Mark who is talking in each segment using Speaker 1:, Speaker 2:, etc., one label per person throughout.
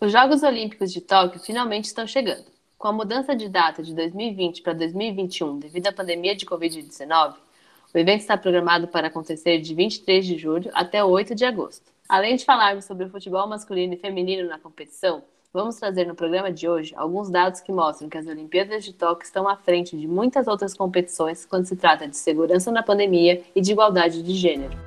Speaker 1: Os Jogos Olímpicos de Tóquio finalmente estão chegando. Com a mudança de data de 2020 para 2021 devido à pandemia de Covid-19, o evento está programado para acontecer de 23 de julho até 8 de agosto. Além de falarmos sobre o futebol masculino e feminino na competição, vamos trazer no programa de hoje alguns dados que mostram que as Olimpíadas de Tóquio estão à frente de muitas outras competições quando se trata de segurança na pandemia e de igualdade de gênero.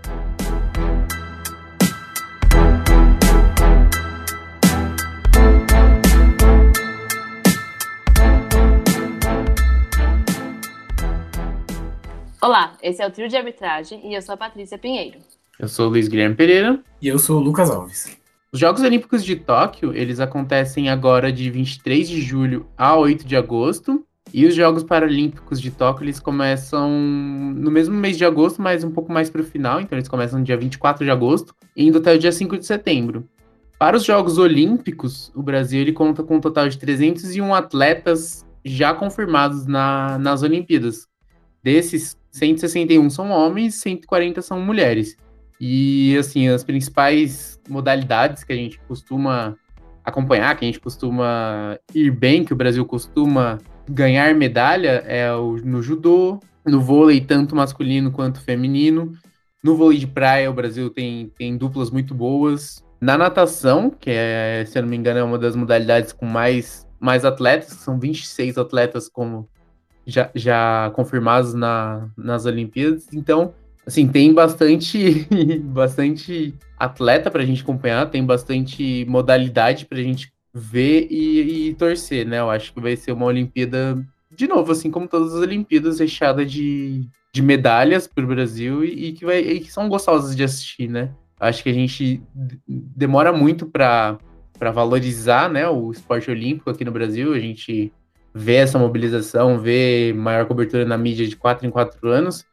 Speaker 1: Olá, esse é o Trio de Arbitragem e eu sou a Patrícia Pinheiro.
Speaker 2: Eu sou o Luiz Guilherme Pereira.
Speaker 3: E eu sou o Lucas Alves.
Speaker 2: Os Jogos Olímpicos de Tóquio, eles acontecem agora de 23 de julho a 8 de agosto. E os Jogos Paralímpicos de Tóquio, eles começam no mesmo mês de agosto, mas um pouco mais para o final. Então, eles começam no dia 24 de agosto, indo até o dia 5 de setembro. Para os Jogos Olímpicos, o Brasil ele conta com um total de 301 atletas já confirmados na, nas Olimpíadas. Desses, 161 são homens, 140 são mulheres. E, assim, as principais modalidades que a gente costuma acompanhar, que a gente costuma ir bem, que o Brasil costuma ganhar medalha, é o, no judô, no vôlei, tanto masculino quanto feminino. No vôlei de praia, o Brasil tem, tem duplas muito boas. Na natação, que é, se eu não me engano, é uma das modalidades com mais, mais atletas, são 26 atletas como já, já confirmados na, nas Olimpíadas. Então, assim, tem bastante, bastante atleta para a gente acompanhar, tem bastante modalidade para a gente ver e, e, torcer, né? Eu acho que vai ser uma Olimpíada, de novo, assim como todas as Olimpíadas, recheada de, de medalhas para o Brasil e, e, que vai, e que são gostosas de assistir, né? Acho que a gente demora muito para valorizar né, o esporte olímpico aqui no Brasil. A gente ver essa mobilização, ver maior cobertura na mídia de quatro em quatro anos,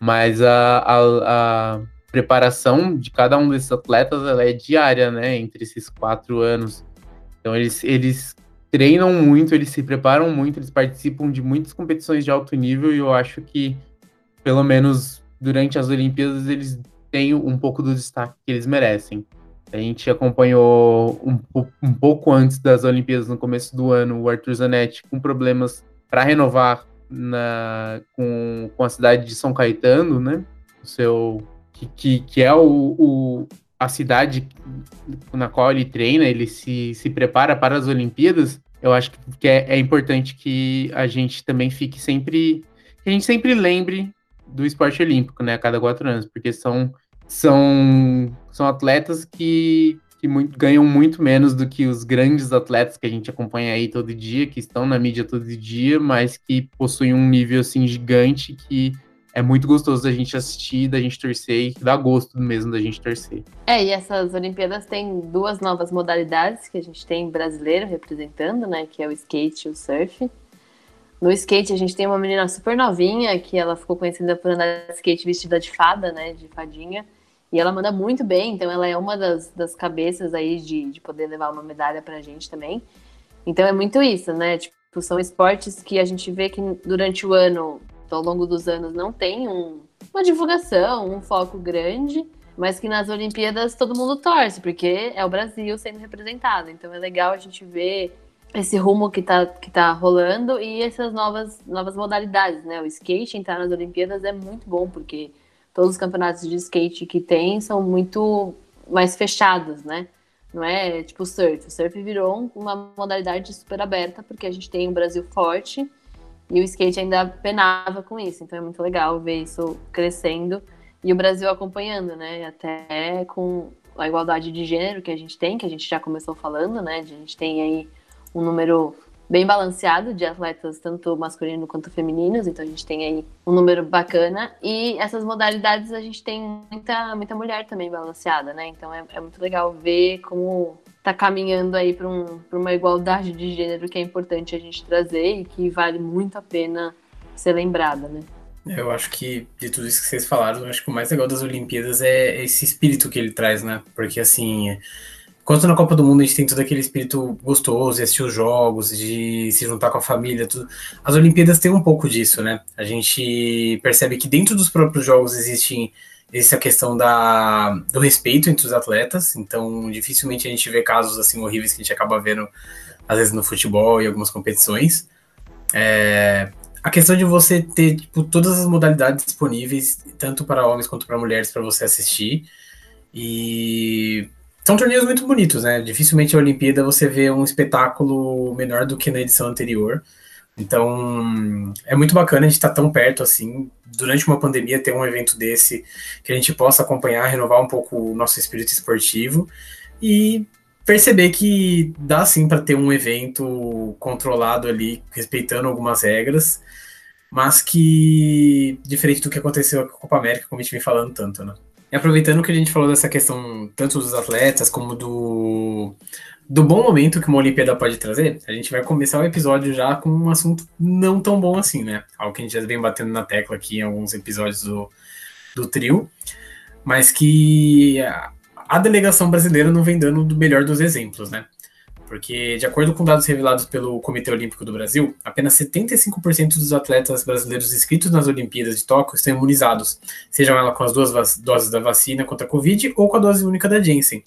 Speaker 2: mas a, a, a preparação de cada um desses atletas é diária, né, entre esses quatro anos. Então eles, eles treinam muito, eles se preparam muito, eles participam de muitas competições de alto nível e eu acho que, pelo menos durante as Olimpíadas, eles têm um pouco do destaque que eles merecem. A gente acompanhou um, um pouco antes das Olimpíadas, no começo do ano, o Arthur Zanetti com problemas para renovar na, com, com a cidade de São Caetano, né? O seu, que, que, que é o, o, a cidade na qual ele treina, ele se, se prepara para as Olimpíadas. Eu acho que é, é importante que a gente também fique sempre. Que a gente sempre lembre do esporte olímpico, né? A cada quatro anos, porque são são, são atletas que, que muito, ganham muito menos do que os grandes atletas que a gente acompanha aí todo dia, que estão na mídia todo dia, mas que possuem um nível assim gigante que é muito gostoso da gente assistir, da gente torcer e dá gosto mesmo da gente torcer.
Speaker 1: É, e essas Olimpíadas têm duas novas modalidades que a gente tem brasileiro representando, né? Que é o skate e o surf. No skate, a gente tem uma menina super novinha que ela ficou conhecida por andar de skate vestida de fada, né? De fadinha. E ela manda muito bem, então ela é uma das, das cabeças aí de, de poder levar uma medalha pra gente também. Então é muito isso, né? Tipo, são esportes que a gente vê que durante o ano, ao longo dos anos, não tem um, uma divulgação, um foco grande, mas que nas Olimpíadas todo mundo torce, porque é o Brasil sendo representado. Então é legal a gente ver esse rumo que tá, que tá rolando e essas novas, novas modalidades, né? O skate entrar nas Olimpíadas é muito bom, porque todos os campeonatos de skate que tem são muito mais fechados, né? Não é tipo surf. O surf virou uma modalidade super aberta, porque a gente tem um Brasil forte e o skate ainda penava com isso. Então é muito legal ver isso crescendo e o Brasil acompanhando, né? Até com a igualdade de gênero que a gente tem, que a gente já começou falando, né? A gente tem aí um número bem balanceado de atletas, tanto masculino quanto femininos, então a gente tem aí um número bacana. E essas modalidades a gente tem muita, muita mulher também balanceada, né? Então é, é muito legal ver como tá caminhando aí para um, uma igualdade de gênero que é importante a gente trazer e que vale muito a pena ser lembrada, né?
Speaker 3: Eu acho que de tudo isso que vocês falaram, eu acho que o mais legal das Olimpíadas é esse espírito que ele traz, né? Porque assim Enquanto na Copa do Mundo a gente tem todo aquele espírito gostoso de assistir os jogos, de se juntar com a família, tudo. As Olimpíadas têm um pouco disso, né? A gente percebe que dentro dos próprios jogos existem essa questão da, do respeito entre os atletas. Então, dificilmente a gente vê casos assim horríveis que a gente acaba vendo, às vezes, no futebol e algumas competições. É, a questão de você ter tipo, todas as modalidades disponíveis, tanto para homens quanto para mulheres, para você assistir. E são torneios muito bonitos, né? Dificilmente a Olimpíada você vê um espetáculo menor do que na edição anterior. Então, é muito bacana a gente estar tá tão perto assim, durante uma pandemia, ter um evento desse que a gente possa acompanhar, renovar um pouco o nosso espírito esportivo e perceber que dá sim para ter um evento controlado ali, respeitando algumas regras, mas que, diferente do que aconteceu com a Copa América, como a gente vem falando tanto, né? E aproveitando que a gente falou dessa questão tanto dos atletas como do do bom momento que uma Olimpíada pode trazer, a gente vai começar o episódio já com um assunto não tão bom assim, né? Algo que a gente já vem batendo na tecla aqui em alguns episódios do, do trio, mas que a, a delegação brasileira não vem dando do melhor dos exemplos, né? Porque, de acordo com dados revelados pelo Comitê Olímpico do Brasil, apenas 75% dos atletas brasileiros inscritos nas Olimpíadas de Tóquio estão imunizados, sejam elas com as duas doses da vacina contra a Covid ou com a dose única da Janssen.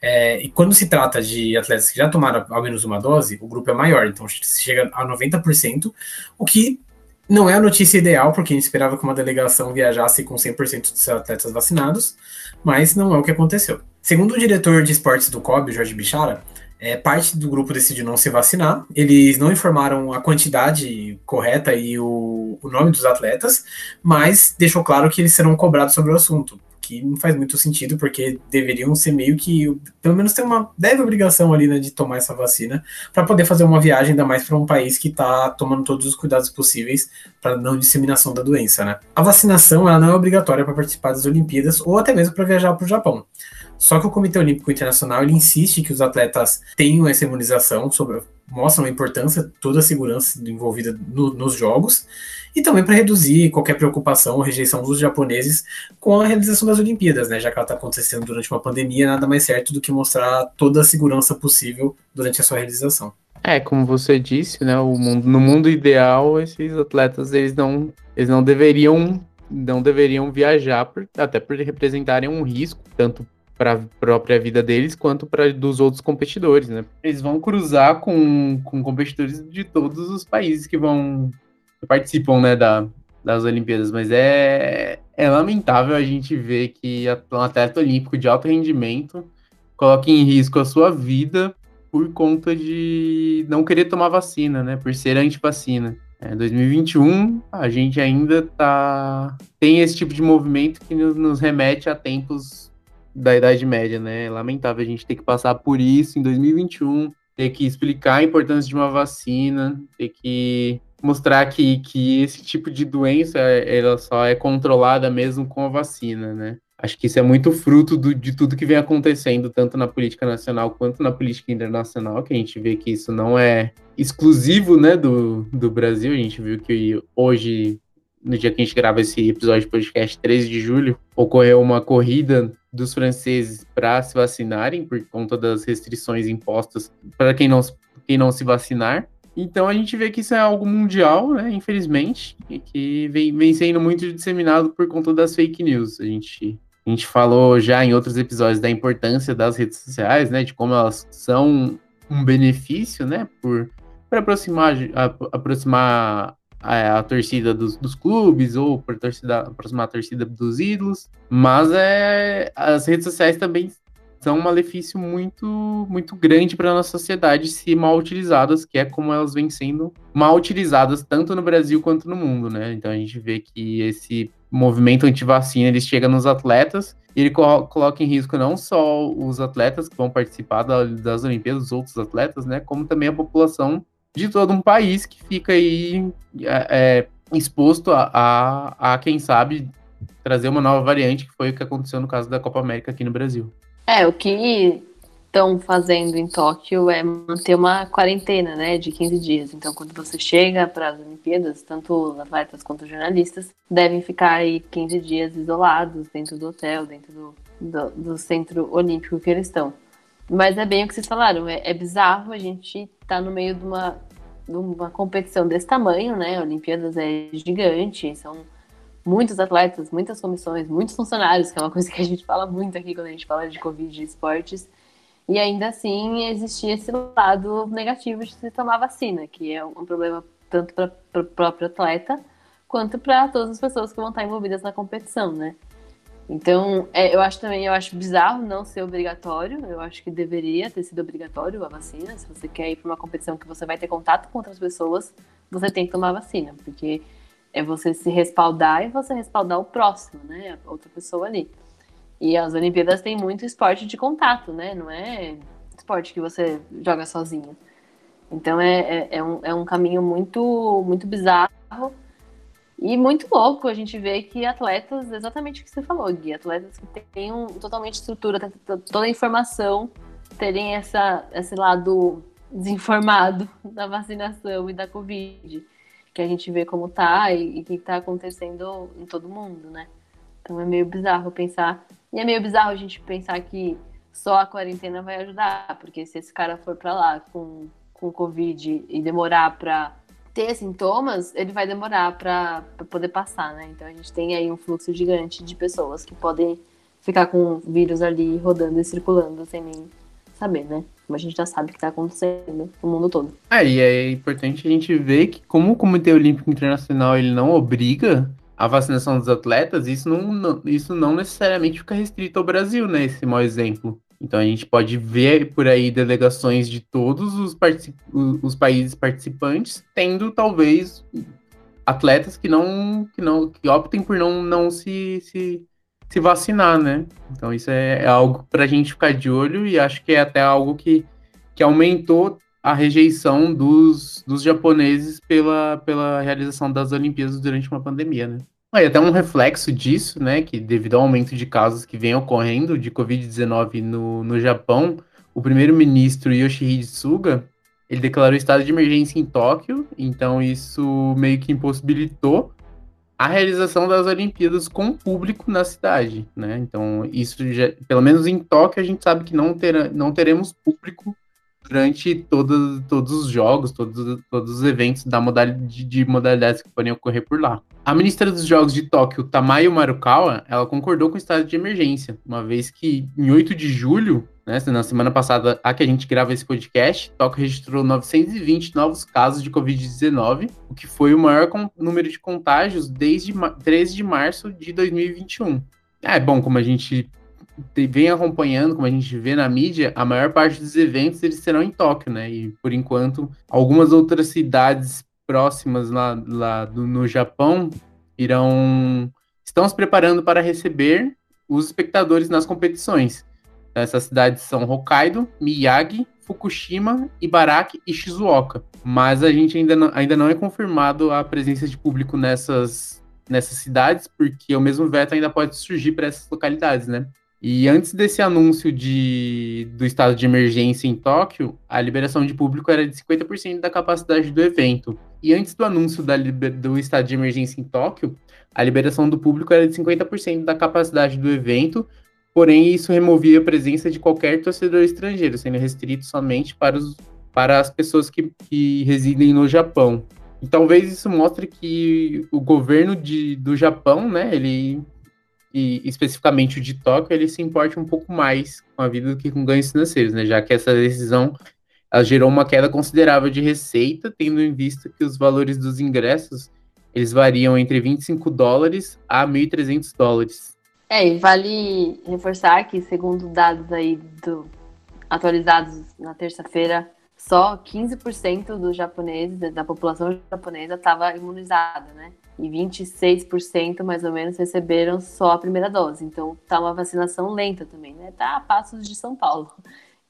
Speaker 3: É, e quando se trata de atletas que já tomaram ao menos uma dose, o grupo é maior, então chega a 90%, o que não é a notícia ideal, porque a gente esperava que uma delegação viajasse com 100% dos atletas vacinados, mas não é o que aconteceu. Segundo o diretor de esportes do COB, Jorge Bichara, é, parte do grupo decidiu não se vacinar. Eles não informaram a quantidade correta e o, o nome dos atletas, mas deixou claro que eles serão cobrados sobre o assunto que não faz muito sentido, porque deveriam ser meio que, pelo menos ter uma leve obrigação ali, né, de tomar essa vacina, para poder fazer uma viagem, ainda mais para um país que está tomando todos os cuidados possíveis para não disseminação da doença, né. A vacinação, ela não é obrigatória para participar das Olimpíadas, ou até mesmo para viajar para o Japão. Só que o Comitê Olímpico Internacional ele insiste que os atletas tenham essa imunização, sobre, mostram a importância, toda a segurança envolvida no, nos jogos, e também para reduzir qualquer preocupação ou rejeição dos japoneses com a realização das Olimpíadas, né? Já que ela está acontecendo durante uma pandemia, nada mais certo do que mostrar toda a segurança possível durante a sua realização.
Speaker 2: É, como você disse, né? Mundo, no mundo ideal, esses atletas eles não, eles não deveriam não deveriam viajar, por, até por representarem um risco, tanto para a própria vida deles quanto para dos outros competidores, né? Eles vão cruzar com, com competidores de todos os países que vão participam, né, da, das Olimpíadas, mas é, é lamentável a gente ver que um atleta olímpico de alto rendimento coloca em risco a sua vida por conta de não querer tomar vacina, né, por ser anti-vacina. É, 2021, a gente ainda tá tem esse tipo de movimento que nos, nos remete a tempos da Idade Média, né? É lamentável a gente ter que passar por isso em 2021, ter que explicar a importância de uma vacina, ter que mostrar que, que esse tipo de doença ela só é controlada mesmo com a vacina, né? Acho que isso é muito fruto do, de tudo que vem acontecendo, tanto na política nacional quanto na política internacional, que a gente vê que isso não é exclusivo né, do, do Brasil. A gente viu que hoje, no dia que a gente grava esse episódio de podcast, 13 de julho, ocorreu uma corrida dos franceses para se vacinarem por conta das restrições impostas para quem não, quem não se vacinar. Então a gente vê que isso é algo mundial, né? Infelizmente, e que vem, vem sendo muito disseminado por conta das fake news. A gente, a gente falou já em outros episódios da importância das redes sociais, né? De como elas são um benefício, né? Por para aproximar, aproximar a, a torcida dos, dos, clubes ou para aproximar a torcida dos ídolos. Mas é, as redes sociais também são um malefício muito, muito grande para a nossa sociedade se mal utilizadas, que é como elas vêm sendo mal utilizadas tanto no Brasil quanto no mundo, né? Então a gente vê que esse movimento anti-vacina ele chega nos atletas e ele coloca em risco não só os atletas que vão participar das Olimpíadas, os outros atletas, né? Como também a população de todo um país que fica aí é, é exposto a, a, a, quem sabe, trazer uma nova variante, que foi o que aconteceu no caso da Copa América aqui no Brasil.
Speaker 1: É, o que estão fazendo em Tóquio é manter uma quarentena, né, de 15 dias. Então, quando você chega para as Olimpíadas, tanto os atletas quanto os jornalistas devem ficar aí 15 dias isolados dentro do hotel, dentro do, do, do centro olímpico que eles estão. Mas é bem o que vocês falaram, é, é bizarro a gente estar tá no meio de uma, de uma competição desse tamanho, né? Olimpíadas é gigante, são muitos atletas, muitas comissões, muitos funcionários, que é uma coisa que a gente fala muito aqui quando a gente fala de Covid e esportes. E ainda assim existia esse lado negativo de se tomar vacina, que é um problema tanto para o próprio atleta quanto para todas as pessoas que vão estar envolvidas na competição, né? Então, é, eu acho também, eu acho bizarro não ser obrigatório. Eu acho que deveria ter sido obrigatório a vacina. Se você quer ir para uma competição que você vai ter contato com outras pessoas, você tem que tomar vacina, porque é você se respaldar e você respaldar o próximo, né? A outra pessoa ali. E as Olimpíadas têm muito esporte de contato, né? Não é esporte que você joga sozinho. Então é, é, é, um, é um caminho muito, muito bizarro e muito louco a gente vê que atletas, exatamente o que você falou, Gui, atletas que têm um, totalmente estrutura, toda a informação, terem essa, esse lado desinformado da vacinação e da Covid, que a gente vê como tá e o que tá acontecendo em todo mundo, né? Então é meio bizarro pensar. E é meio bizarro a gente pensar que só a quarentena vai ajudar, porque se esse cara for para lá com, com Covid e demorar para ter sintomas, ele vai demorar para poder passar, né? Então a gente tem aí um fluxo gigante de pessoas que podem ficar com o vírus ali rodando e circulando sem nem saber, né? Como a gente já sabe que está acontecendo no mundo todo.
Speaker 2: É, e é importante a gente ver que como o Comitê Olímpico Internacional ele não obriga a vacinação dos atletas, isso não, não, isso não necessariamente fica restrito ao Brasil, né? Esse mau exemplo. Então a gente pode ver por aí delegações de todos os, os países participantes, tendo talvez atletas que não que não que optem por não, não se, se, se vacinar, né? Então isso é, é algo para a gente ficar de olho e acho que é até algo que, que aumentou a rejeição dos, dos japoneses pela, pela realização das Olimpíadas durante uma pandemia, né? E até um reflexo disso, né, que devido ao aumento de casos que vem ocorrendo de Covid-19 no, no Japão, o primeiro-ministro Yoshihide Suga, ele declarou estado de emergência em Tóquio, então isso meio que impossibilitou a realização das Olimpíadas com público na cidade, né? Então, isso já, pelo menos em Tóquio, a gente sabe que não, terá, não teremos público durante todos, todos os jogos, todos, todos os eventos da modalidade, de modalidades que podem ocorrer por lá. A ministra dos Jogos de Tóquio, Tamayo Marukawa, ela concordou com o estado de emergência, uma vez que em 8 de julho, né, na semana passada, a que a gente grava esse podcast, Tóquio registrou 920 novos casos de Covid-19, o que foi o maior número de contágios desde 13 de março de 2021. É bom, como a gente vem acompanhando, como a gente vê na mídia, a maior parte dos eventos eles serão em Tóquio, né? E por enquanto, algumas outras cidades próximas lá, lá do, no Japão irão estão se preparando para receber os espectadores nas competições. Essas cidades são Hokkaido, Miyagi, Fukushima, Ibaraki e Shizuoka. Mas a gente ainda não, ainda não é confirmado a presença de público nessas, nessas cidades, porque o mesmo veto ainda pode surgir para essas localidades, né? E antes desse anúncio de, do estado de emergência em Tóquio, a liberação de público era de 50% da capacidade do evento. E antes do anúncio da, do estado de emergência em Tóquio, a liberação do público era de 50% da capacidade do evento, porém isso removia a presença de qualquer torcedor estrangeiro, sendo restrito somente para, os, para as pessoas que, que residem no Japão. E talvez isso mostre que o governo de, do Japão, né, ele e especificamente o de Tóquio, ele se importa um pouco mais com a vida do que com ganhos financeiros, né? Já que essa decisão gerou uma queda considerável de receita, tendo em vista que os valores dos ingressos eles variam entre 25 dólares a 1.300 dólares.
Speaker 1: É, e vale reforçar que, segundo dados aí do, atualizados na terça-feira, só 15% dos japoneses, da população japonesa, estava imunizada, né? E 26% mais ou menos receberam só a primeira dose. Então tá uma vacinação lenta também, né? Tá a passos de São Paulo.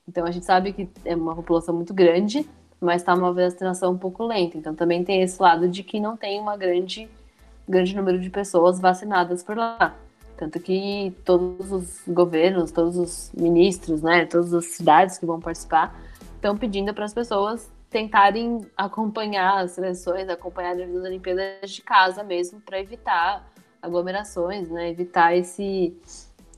Speaker 1: Então a gente sabe que é uma população muito grande, mas tá uma vacinação um pouco lenta. Então também tem esse lado de que não tem uma grande grande número de pessoas vacinadas por lá. Tanto que todos os governos, todos os ministros, né, todas as cidades que vão participar estão pedindo para as pessoas tentarem acompanhar as seleções, acompanhar as Olimpíadas de casa mesmo, para evitar aglomerações, né? Evitar esse,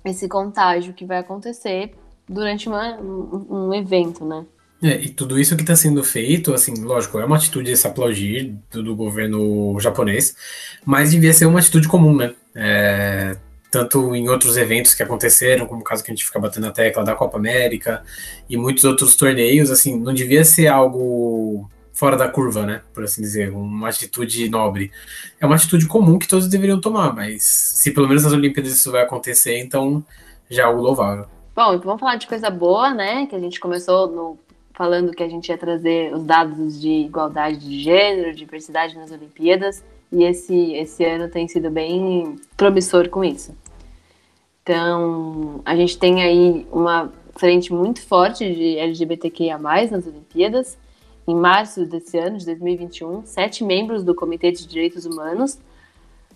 Speaker 1: esse contágio que vai acontecer durante uma, um, evento, né?
Speaker 3: É, e tudo isso que está sendo feito, assim, lógico, é uma atitude de se aplaudir do, do governo japonês, mas devia ser uma atitude comum, né? É, tanto em outros eventos que aconteceram, como o caso que a gente fica batendo na tecla da Copa América e muitos outros torneios, assim, não devia ser algo fora da curva, né? Por assim dizer, uma atitude nobre. É uma atitude comum que todos deveriam tomar, mas se pelo menos nas Olimpíadas isso vai acontecer, então já é algo louvável.
Speaker 1: Bom, vamos falar de coisa boa, né? Que a gente começou no falando que a gente ia trazer os dados de igualdade de gênero, de diversidade nas Olimpíadas, e esse, esse ano tem sido bem promissor com isso. Então, a gente tem aí uma frente muito forte de LGBTQIA+, nas Olimpíadas. Em março desse ano, de 2021, sete membros do Comitê de Direitos Humanos,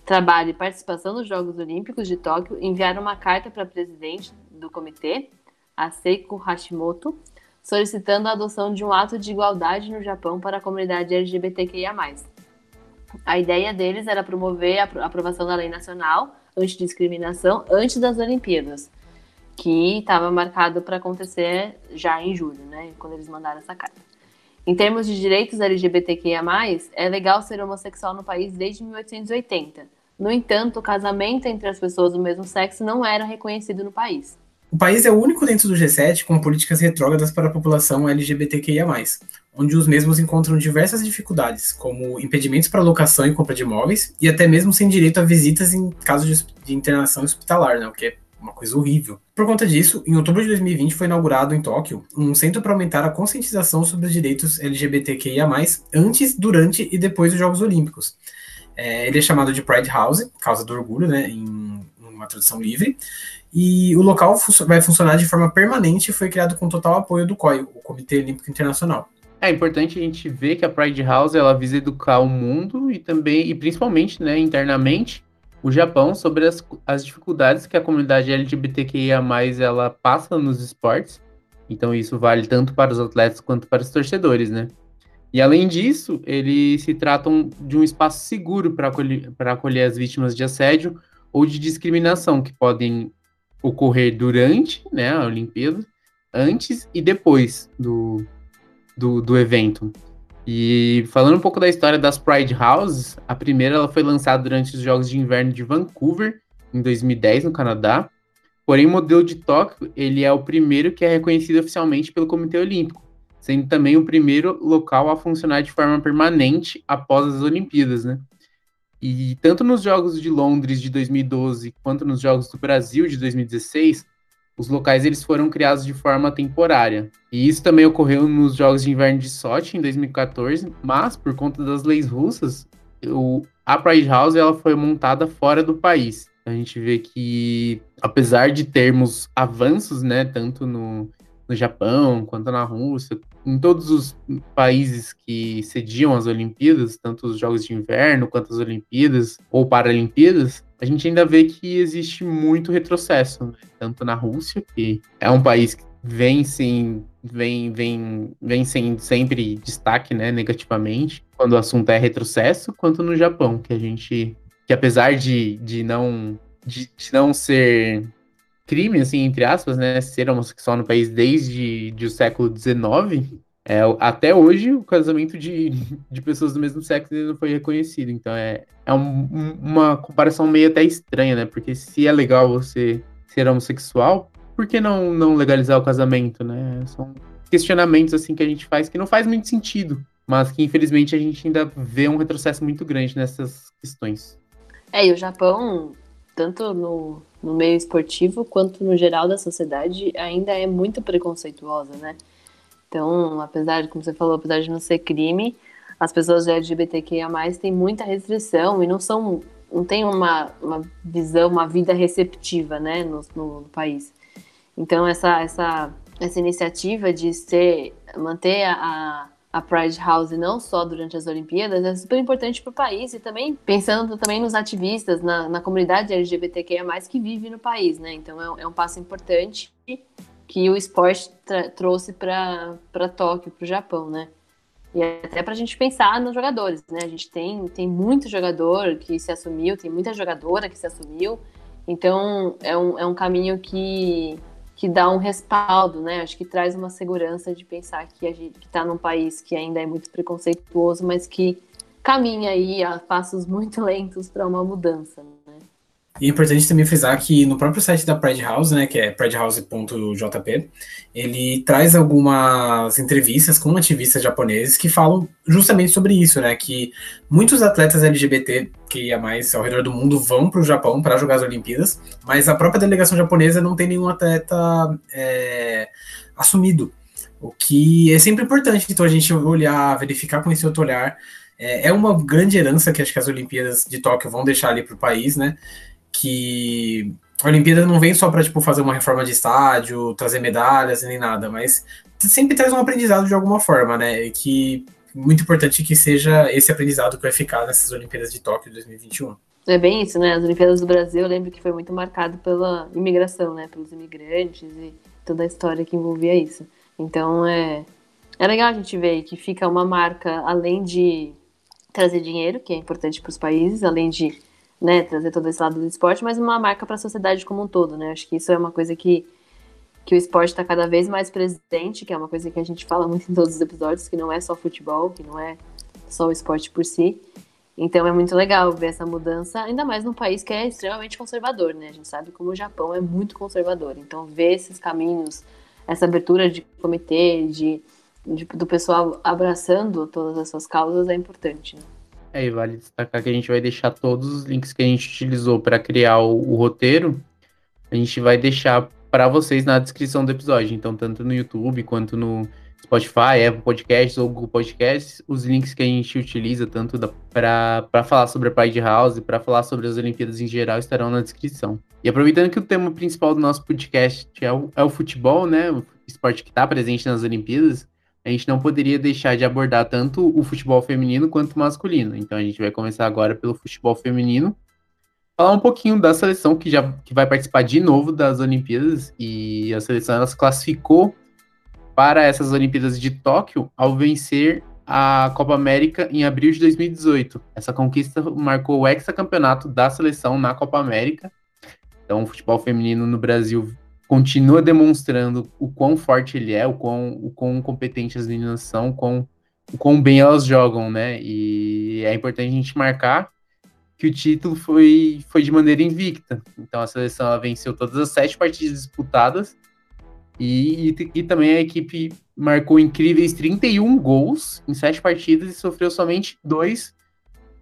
Speaker 1: Trabalho e Participação nos Jogos Olímpicos de Tóquio enviaram uma carta para a presidente do comitê, a Seiko Hashimoto, solicitando a adoção de um ato de igualdade no Japão para a comunidade LGBTQIA+. A ideia deles era promover a aprovação da lei nacional antidiscriminação antes das Olimpíadas, que estava marcado para acontecer já em julho, né, quando eles mandaram essa carta. Em termos de direitos LGBTQIA+, é legal ser homossexual no país desde 1880. No entanto, o casamento entre as pessoas do mesmo sexo não era reconhecido no país.
Speaker 3: O país é o único dentro do G7 com políticas retrógradas para a população LGBTQIA+, onde os mesmos encontram diversas dificuldades, como impedimentos para locação e compra de imóveis, e até mesmo sem direito a visitas em caso de internação hospitalar, né, o que é uma coisa horrível. Por conta disso, em outubro de 2020 foi inaugurado em Tóquio um centro para aumentar a conscientização sobre os direitos LGBTQIA+, antes, durante e depois dos Jogos Olímpicos. É, ele é chamado de Pride House, causa do orgulho, né, em uma tradução livre, e o local vai funcionar de forma permanente e foi criado com total apoio do COI, o Comitê Olímpico Internacional.
Speaker 2: É importante a gente ver que a Pride House ela visa educar o mundo e também, e principalmente, né, internamente, o Japão sobre as, as dificuldades que a comunidade LGBTQIA+, ela passa nos esportes. Então isso vale tanto para os atletas quanto para os torcedores, né? E além disso, eles se tratam de um espaço seguro para acolher, acolher as vítimas de assédio ou de discriminação que podem ocorrer durante né, a Olimpíada, antes e depois do, do, do, evento. E falando um pouco da história das Pride Houses, a primeira ela foi lançada durante os Jogos de Inverno de Vancouver, em 2010, no Canadá. Porém, o modelo de Tóquio ele é o primeiro que é reconhecido oficialmente pelo Comitê Olímpico, sendo também o primeiro local a funcionar de forma permanente após as Olimpíadas, né? E tanto nos Jogos de Londres de 2012 quanto nos Jogos do Brasil de 2016, os locais eles foram criados de forma temporária. E isso também ocorreu nos Jogos de Inverno de Sochi em 2014, mas por conta das leis russas, o, a Pride House ela foi montada fora do país. A gente vê que, apesar de termos avanços, né, tanto no, no Japão quanto na Rússia, em todos os países que sediam as Olimpíadas, tanto os Jogos de Inverno quanto as Olimpíadas ou Paralimpíadas, a gente ainda vê que existe muito retrocesso, né? tanto na Rússia, que é um país que vem sem vem vem vem sendo sempre destaque, né, negativamente, quando o assunto é retrocesso, quanto no Japão, que a gente que apesar de, de não de, de não ser crime, assim, entre aspas, né, ser homossexual no país desde de o século XIX, é, até hoje o casamento de, de pessoas do mesmo sexo não foi reconhecido. Então é, é um, uma comparação meio até estranha, né? Porque se é legal você ser homossexual, por que não, não legalizar o casamento, né? São questionamentos assim que a gente faz que não faz muito sentido, mas que infelizmente a gente ainda vê um retrocesso muito grande nessas questões.
Speaker 1: É, e o Japão, tanto no, no meio esportivo quanto no geral da sociedade ainda é muito preconceituosa, né? Então, apesar de, como você falou, apesar de não ser crime, as pessoas LGBTQIA+, têm muita restrição e não são, não tem uma, uma visão, uma vida receptiva, né, no, no, no país. Então, essa, essa, essa iniciativa de ser, manter a, a Pride House não só durante as Olimpíadas é super importante para o país e também pensando também nos ativistas, na, na comunidade LGBTQIA+, que vive no país, né? Então é, é um passo importante que o esporte trouxe para Tóquio, para o Japão, né? E até para a gente pensar nos jogadores, né? A gente tem, tem muito jogador que se assumiu, tem muita jogadora que se assumiu, então é um, é um caminho que que dá um respaldo, né? Acho que traz uma segurança de pensar que a gente está num país que ainda é muito preconceituoso, mas que caminha aí a passos muito lentos para uma mudança. Né?
Speaker 3: E é importante também frisar que no próprio site da Pride House, né, que é pridehouse.jp, ele traz algumas entrevistas com ativistas japoneses que falam justamente sobre isso, né, que muitos atletas LGBT que ia mais ao redor do mundo vão para o Japão para jogar as Olimpíadas, mas a própria delegação japonesa não tem nenhum atleta é, assumido, o que é sempre importante. Então a gente olhar, verificar com esse outro olhar. É, é uma grande herança que acho que as Olimpíadas de Tóquio vão deixar ali para o país, né? Que a Olimpíada não vem só para tipo fazer uma reforma de estádio, trazer medalhas nem nada, mas sempre traz um aprendizado de alguma forma, né? E que muito importante que seja esse aprendizado que vai ficar nessas Olimpíadas de Tóquio 2021. É
Speaker 1: bem isso, né? As Olimpíadas do Brasil, eu lembro que foi muito marcado pela imigração, né? Pelos imigrantes e toda a história que envolvia isso. Então é, é legal a gente ver que fica uma marca, além de trazer dinheiro, que é importante para os países, além de né, trazer todo esse lado do esporte, mas uma marca para a sociedade como um todo, né? Acho que isso é uma coisa que, que o esporte está cada vez mais presente, que é uma coisa que a gente fala muito em todos os episódios, que não é só futebol, que não é só o esporte por si. Então é muito legal ver essa mudança, ainda mais num país que é extremamente conservador, né? A gente sabe como o Japão é muito conservador. Então ver esses caminhos, essa abertura de comitê, de, de do pessoal abraçando todas essas causas é importante. Né?
Speaker 2: É, e vale destacar que a gente vai deixar todos os links que a gente utilizou para criar o, o, roteiro, a gente vai deixar para vocês na descrição do episódio. Então, tanto no YouTube quanto no Spotify, Apple Podcasts ou Google Podcasts, os links que a gente utiliza tanto para falar sobre a Pride House, para falar sobre as Olimpíadas em geral, estarão na descrição. E aproveitando que o tema principal do nosso podcast é o, é o futebol, né? O esporte que está presente nas Olimpíadas a gente não poderia deixar de abordar tanto o futebol feminino quanto o masculino. Então a gente vai começar agora pelo futebol feminino. Falar um pouquinho da seleção que já que vai participar de novo das Olimpíadas e a seleção ela se classificou para essas Olimpíadas de Tóquio ao vencer a Copa América em abril de 2018. Essa conquista marcou o hexacampeonato da seleção na Copa América. Então, o futebol feminino no Brasil continua demonstrando o quão forte ele é, o quão, o quão competente as meninas são, o quão, o quão bem elas jogam, né? E é importante a gente marcar que o título foi, foi de maneira invicta. Então a seleção ela venceu todas as sete partidas disputadas e, e, e, também a equipe marcou incríveis 31 gols em sete partidas e sofreu somente dois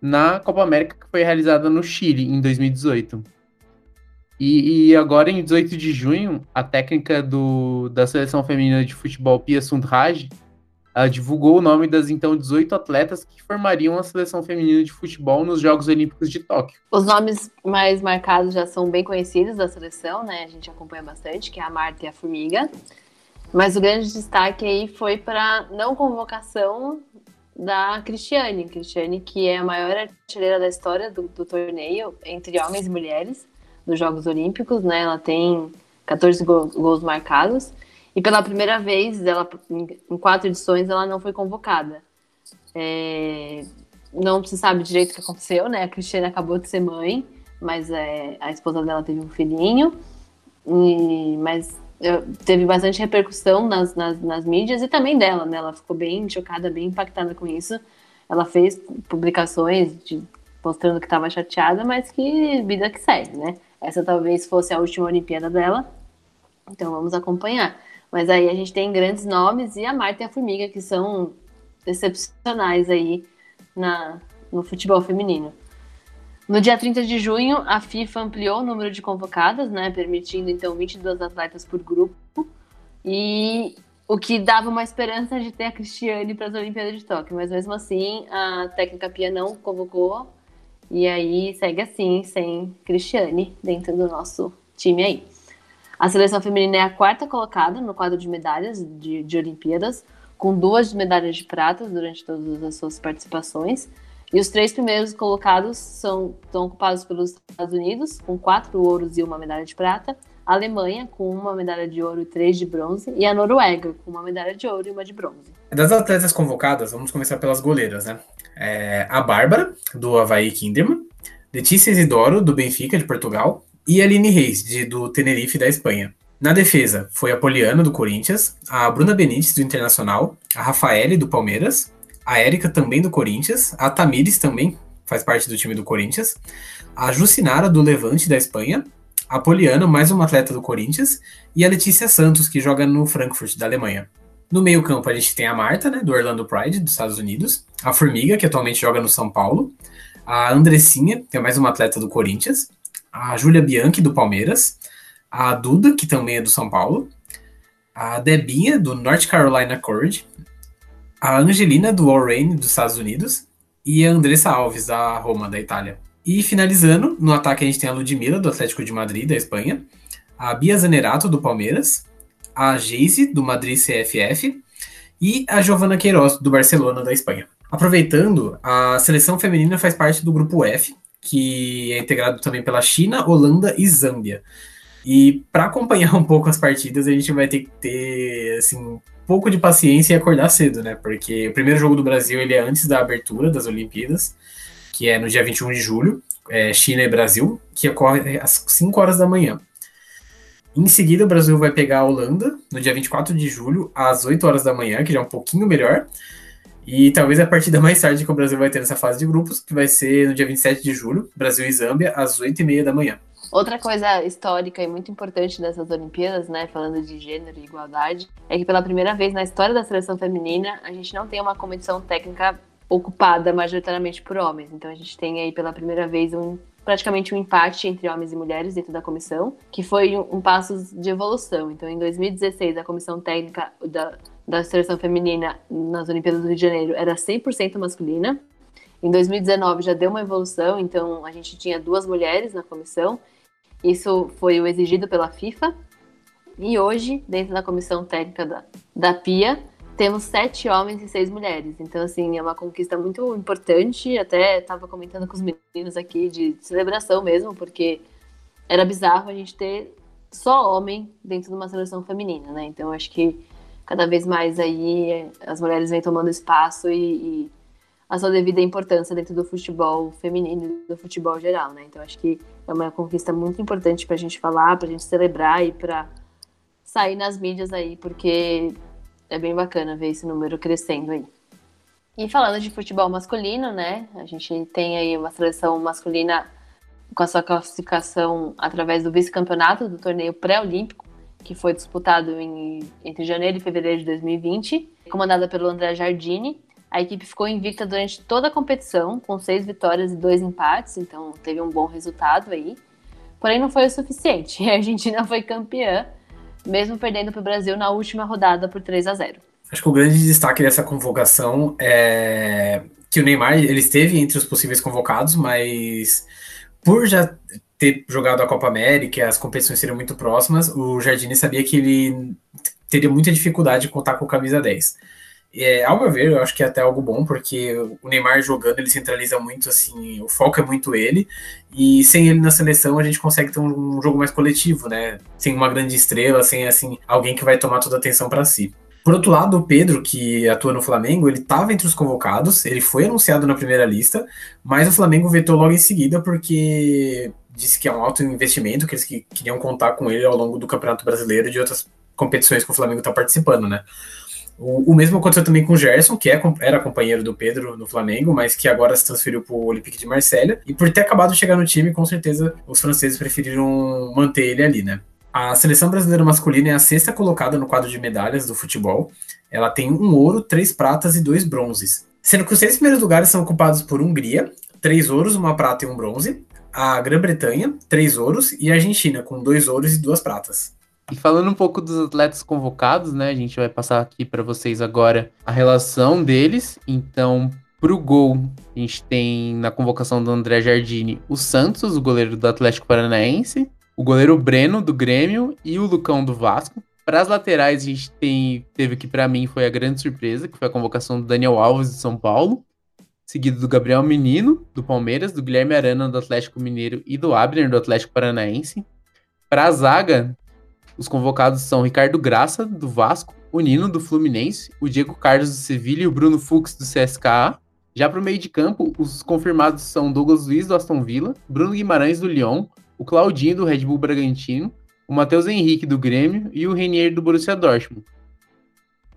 Speaker 2: na Copa América que foi realizada no Chile em 2018. E, e, agora, em 18 de junho, a técnica do, da seleção feminina de futebol, Pia ela divulgou o nome das então 18 atletas que formariam a seleção feminina de futebol nos Jogos Olímpicos de Tóquio.
Speaker 1: Os nomes mais marcados já são bem conhecidos da seleção, né? A gente acompanha bastante, que é a Marta e a Formiga. Mas o grande destaque aí foi para não convocação da Cristiane. Cristiane, que é a maior artilheira da história do, do torneio, entre homens e mulheres dos Jogos Olímpicos, né? Ela tem 14 gols, marcados. E pela primeira vez, ela, em quatro edições, ela não foi convocada. É, não se sabe direito o que aconteceu, né? A Cristiane acabou de ser mãe, mas é, a esposa dela teve um filhinho. E, mas teve bastante repercussão nas, nas, nas, mídias e também dela, né? Ela ficou bem chocada, bem impactada com isso. Ela fez publicações de, mostrando que estava chateada, mas que vida que segue, né? Essa talvez fosse a última Olimpíada dela. Então vamos acompanhar. Mas aí a gente tem grandes nomes e a Marta e a Formiga, que são excepcionais aí na, no futebol feminino. No dia 30 de junho, a FIFA ampliou o número de convocadas, né, permitindo então 22 atletas por grupo, e o que dava uma esperança de ter a Cristiane para as Olimpíadas de Tóquio, mas mesmo assim a técnica Pia não convocou e aí segue assim, sem Cristiane dentro do nosso time aí. A seleção feminina é a quarta colocada no quadro de medalhas de, de Olimpíadas, com duas medalhas de prata durante todas as suas participações. E os três primeiros colocados são, são ocupados pelos Estados Unidos, com quatro ouros e uma medalha de prata, a Alemanha, com uma medalha de ouro e três de bronze, e a Noruega, com uma medalha de ouro e uma de bronze.
Speaker 3: Das atletas convocadas, vamos começar pelas goleiras, né? é, a Bárbara, do Havaí Kinderman, Letícia Isidoro, do Benfica, de Portugal, e Aline Reis, de, do Tenerife, da Espanha. Na defesa, foi a Poliana, do Corinthians, a Bruna Benítez, do Internacional, a Rafaele, do Palmeiras, a Érica, também do Corinthians, a Tamires, também faz parte do time do Corinthians, a Jucinara, do Levante, da Espanha, a Poliana, mais uma atleta do Corinthians, e a Letícia Santos, que joga no Frankfurt, da Alemanha. No meio-campo, a gente tem a Marta, né, do Orlando Pride, dos Estados Unidos, a Formiga, que atualmente joga no São Paulo, a Andressinha, que é mais uma atleta do Corinthians, a Júlia Bianchi, do Palmeiras, a Duda, que também é do São Paulo, a Debinha, do North Carolina Courage, a Angelina, do All dos Estados Unidos, e a Andressa Alves, da Roma, da Itália. E finalizando, no ataque a gente tem a Ludmilla, do Atlético de Madrid, da Espanha, a Bia Zanerato, do Palmeiras, a Geise, do Madrid CFF, e a Giovana Queiroz, do Barcelona, da Espanha. Aproveitando, a seleção feminina faz parte do grupo F, que é integrado também pela China, Holanda e Zâmbia. E para acompanhar um pouco as partidas, a gente vai ter que ter assim, um pouco de paciência e acordar cedo, né? Porque o primeiro jogo do Brasil ele é antes da abertura das Olimpíadas, que é no dia 21 de julho, é China e Brasil, que ocorre às 5 horas da manhã. Em seguida, o Brasil vai pegar a Holanda no dia 24 de julho, às 8 horas da manhã, que já é um pouquinho melhor. E talvez a partida mais tarde que o Brasil vai ter nessa fase de grupos, que vai ser no dia 27 de julho, Brasil e Zâmbia, às 8h30 da manhã.
Speaker 1: Outra coisa histórica e muito importante dessas Olimpíadas, né, falando de gênero e igualdade, é que pela primeira vez na história da seleção feminina, a gente não tem uma comissão técnica ocupada majoritariamente por homens. Então a gente tem aí pela primeira vez um praticamente um empate entre homens e mulheres dentro da comissão, que foi um, um passo de evolução. Então em 2016 a comissão técnica da, da seleção feminina nas Olimpíadas do Rio de Janeiro era 100% masculina. Em 2019 já deu uma evolução, então a gente tinha duas mulheres na comissão isso foi o exigido pela FIFA. E hoje, dentro da comissão técnica da, da PIA, temos sete homens e seis mulheres. Então, assim, é uma conquista muito importante. Até estava comentando com os meninos aqui de celebração mesmo, porque era bizarro a gente ter só homem dentro de uma seleção feminina, né? Então, acho que cada vez mais aí as mulheres vêm tomando espaço e, e a sua devida importância dentro do futebol feminino e do futebol geral, né? Então acho que é uma conquista muito importante para a gente falar, para a gente celebrar e para sair nas mídias aí, porque é bem bacana ver esse número crescendo aí. E falando de futebol masculino, né? A gente tem aí uma seleção masculina com a sua classificação através do vice-campeonato do torneio pré-olímpico, que foi disputado em, entre janeiro e fevereiro de 2020, comandada pelo André Jardini, a equipe ficou invicta durante toda a competição, com seis vitórias e dois empates, então teve um bom resultado aí. Porém, não foi o suficiente. A Argentina foi campeã, mesmo perdendo para o Brasil na última rodada por 3 a 0.
Speaker 3: Acho que o grande destaque dessa convocação é que o Neymar ele esteve entre os possíveis convocados, mas por já ter jogado a Copa América, e as competições seriam muito próximas, o Jardine sabia que ele teria muita dificuldade de contar com o camisa 10. É, ao meu ver, eu acho que é até algo bom, porque o Neymar jogando, ele centraliza muito, assim, o foco é muito ele, e sem ele na seleção a gente consegue ter um, um jogo mais coletivo, né? Sem uma grande estrela, sem, assim, alguém que vai tomar toda a atenção para si. Por outro lado, o Pedro, que atua no Flamengo, ele estava entre os convocados, ele foi anunciado na primeira lista, mas o Flamengo vetou logo em seguida porque disse que é um alto investimento, que eles queriam contar com ele ao longo do Campeonato Brasileiro e de outras competições que o Flamengo está participando, né? O, o, mesmo aconteceu também com o Gerson, que é, era companheiro do Pedro no Flamengo, mas que agora se transferiu para o Olympique de Marselha. E por ter acabado de chegar no time, com certeza os franceses preferiram manter ele ali, né? A seleção brasileira masculina é a sexta colocada no quadro de medalhas do futebol. Ela tem um ouro, três pratas e dois bronzes. Sendo que os seis primeiros lugares são ocupados por Hungria, três ouros, uma prata e um bronze. A Grã-Bretanha, três ouros. E a Argentina, com dois ouros e duas pratas.
Speaker 2: E falando um pouco dos atletas convocados, né? A gente vai passar aqui para vocês agora a relação deles. Então, para o gol, a gente tem na convocação do André Jardini o Santos, o goleiro do Atlético Paranaense, o goleiro Breno do Grêmio e o Lucão do Vasco. Para as laterais, a gente tem, teve que para mim foi a grande surpresa, que foi a convocação do Daniel Alves de São Paulo, seguido do Gabriel Menino do Palmeiras, do Guilherme Arana do Atlético Mineiro e do Abner do Atlético Paranaense. Para a zaga, os convocados são Ricardo Graça, do Vasco, o Nino, do Fluminense, o Diego Carlos, do Sevilha e o Bruno Fux, do CSKA. Já para o meio de campo, os confirmados são Douglas Luiz, do Aston Villa, Bruno Guimarães, do Lyon, o Claudinho, do Red Bull Bragantino, o Matheus Henrique do Grêmio e o Renier do Borussia Dortmund.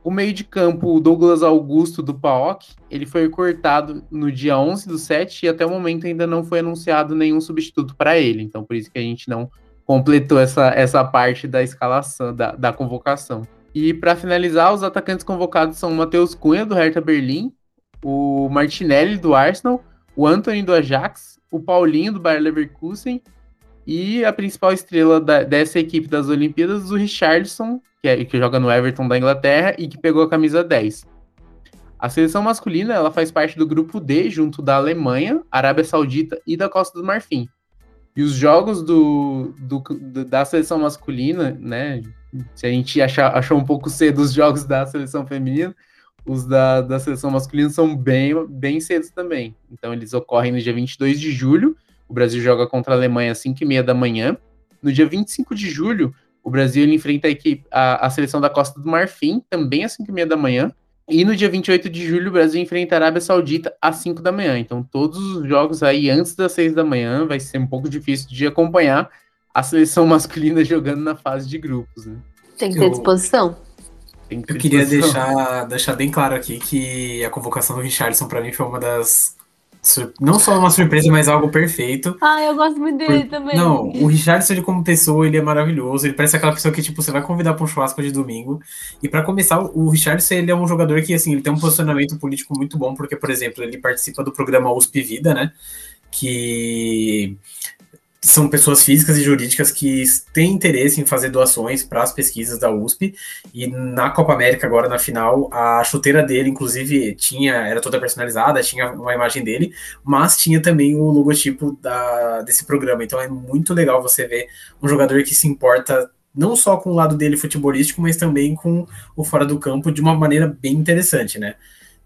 Speaker 2: O meio de campo, o Douglas Augusto do PAOK, ele foi cortado no dia 11 do 7 e até o momento ainda não foi anunciado nenhum substituto para ele. Então, por isso que a gente não completou essa, essa parte da escalação, da, da convocação. E para finalizar, os atacantes convocados são o Matheus Cunha, do Hertha Berlim, o Martinelli, do Arsenal, o Anthony, do Ajax, o Paulinho, do Bayer Leverkusen e a principal estrela da, dessa equipe das Olimpíadas, o Richardson, que, é, que joga no Everton da Inglaterra e que pegou a camisa 10. A seleção masculina ela faz parte do grupo D, junto da Alemanha, Arábia Saudita e da Costa do Marfim. E os jogos do, do, do da seleção masculina, né? Se a gente achar, achou um pouco cedo os jogos da seleção feminina, os da, da seleção masculina são bem, bem cedos também. Então, eles ocorrem no dia 22 de julho, o Brasil joga contra a Alemanha às 5h30 da manhã. No dia 25 de julho, o Brasil enfrenta a, equipe, a, a seleção da Costa do Marfim, também às 5h30 da manhã. E no dia 28 de julho, o Brasil enfrenta a Arábia Saudita às 5 da manhã. Então, todos os jogos aí antes das 6 da manhã vai ser um pouco difícil de acompanhar a seleção masculina jogando na fase de grupos. Né?
Speaker 1: Tem que ter disposição.
Speaker 3: Eu, eu queria deixar, deixar bem claro aqui que a convocação do Richardson para mim foi uma das não só uma surpresa, mas algo perfeito.
Speaker 1: Ah, eu gosto muito dele
Speaker 3: Por...
Speaker 1: também.
Speaker 3: Não, o Richardson, ele como pessoa, ele é maravilhoso. Ele parece aquela pessoa que, tipo, você vai convidar para um churrasco de domingo. E para começar, o Richardson, ele é um jogador que, assim, ele tem um posicionamento político muito bom, porque, por exemplo, ele participa do programa USP Vida, né? Que são pessoas físicas e jurídicas que têm interesse em fazer doações para as pesquisas da USP. E na Copa América, agora na final, a chuteira dele, inclusive, tinha era toda personalizada, tinha uma imagem dele, mas tinha também o logotipo da, desse programa. Então é muito legal você ver um jogador que se importa não só com o lado dele futebolístico, mas também com o fora do campo de uma maneira bem interessante, né?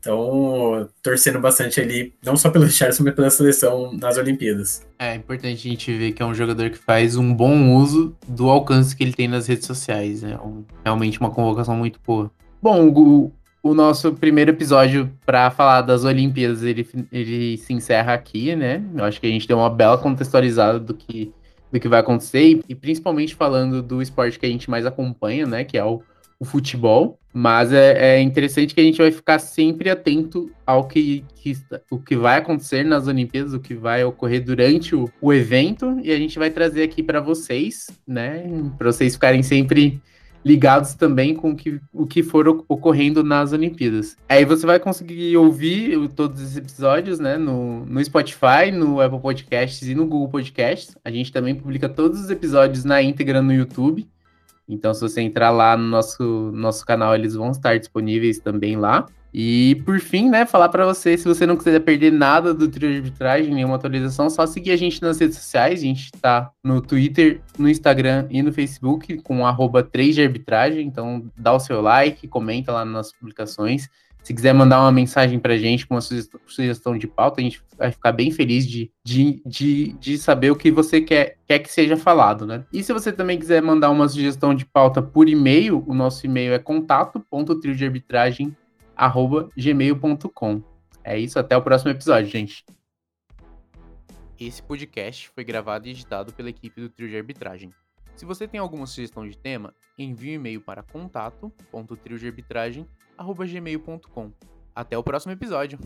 Speaker 3: Então, torcendo bastante ali, não só pelo Richardson, mas pela seleção nas Olimpíadas.
Speaker 2: É importante a gente ver que é um jogador que faz um bom uso do alcance que ele tem nas redes sociais. É um, realmente uma convocação muito boa. Bom, o, o nosso primeiro episódio para falar das Olimpíadas, ele, ele se encerra aqui, né? Eu acho que a gente deu uma bela contextualizada do que, do que vai acontecer, e, e principalmente falando do esporte que a gente mais acompanha, né? Que é o o futebol, mas é, é, interessante que a gente vai ficar sempre atento ao que, que, o que vai acontecer nas Olimpíadas, o que vai ocorrer durante o, o evento, e a gente vai trazer aqui para vocês, né, para vocês ficarem sempre ligados também com o que, o que for ocorrendo nas Olimpíadas. Aí você vai conseguir ouvir todos os episódios, né, no, no Spotify, no Apple Podcasts e no Google Podcasts. A gente também publica todos os episódios na íntegra no YouTube. Então, se você entrar lá no nosso, nosso canal, eles vão estar disponíveis também lá. E por fim, né, falar para você, se você não quiser perder nada do trio de arbitragem, nenhuma atualização, só seguir a gente nas redes sociais. A gente está no Twitter, no Instagram e no Facebook com arroba 3 de arbitragem. Então dá o seu like, comenta lá nas publicações. Se quiser mandar uma mensagem para a gente com uma sugestão de pauta, a gente vai ficar bem feliz de, de, de, de saber o que você quer, quer que seja falado, né? E se você também quiser mandar uma sugestão de pauta por e-mail, o nosso e-mail é contato.triodearbitragem.gmail.com. É isso, até o próximo episódio, gente. Esse podcast foi gravado e editado pela equipe do Trio de Arbitragem. Se você tem alguma sugestão de tema, envie um e-mail para contato.triodearbitragem.gmail.com. Até o próximo episódio!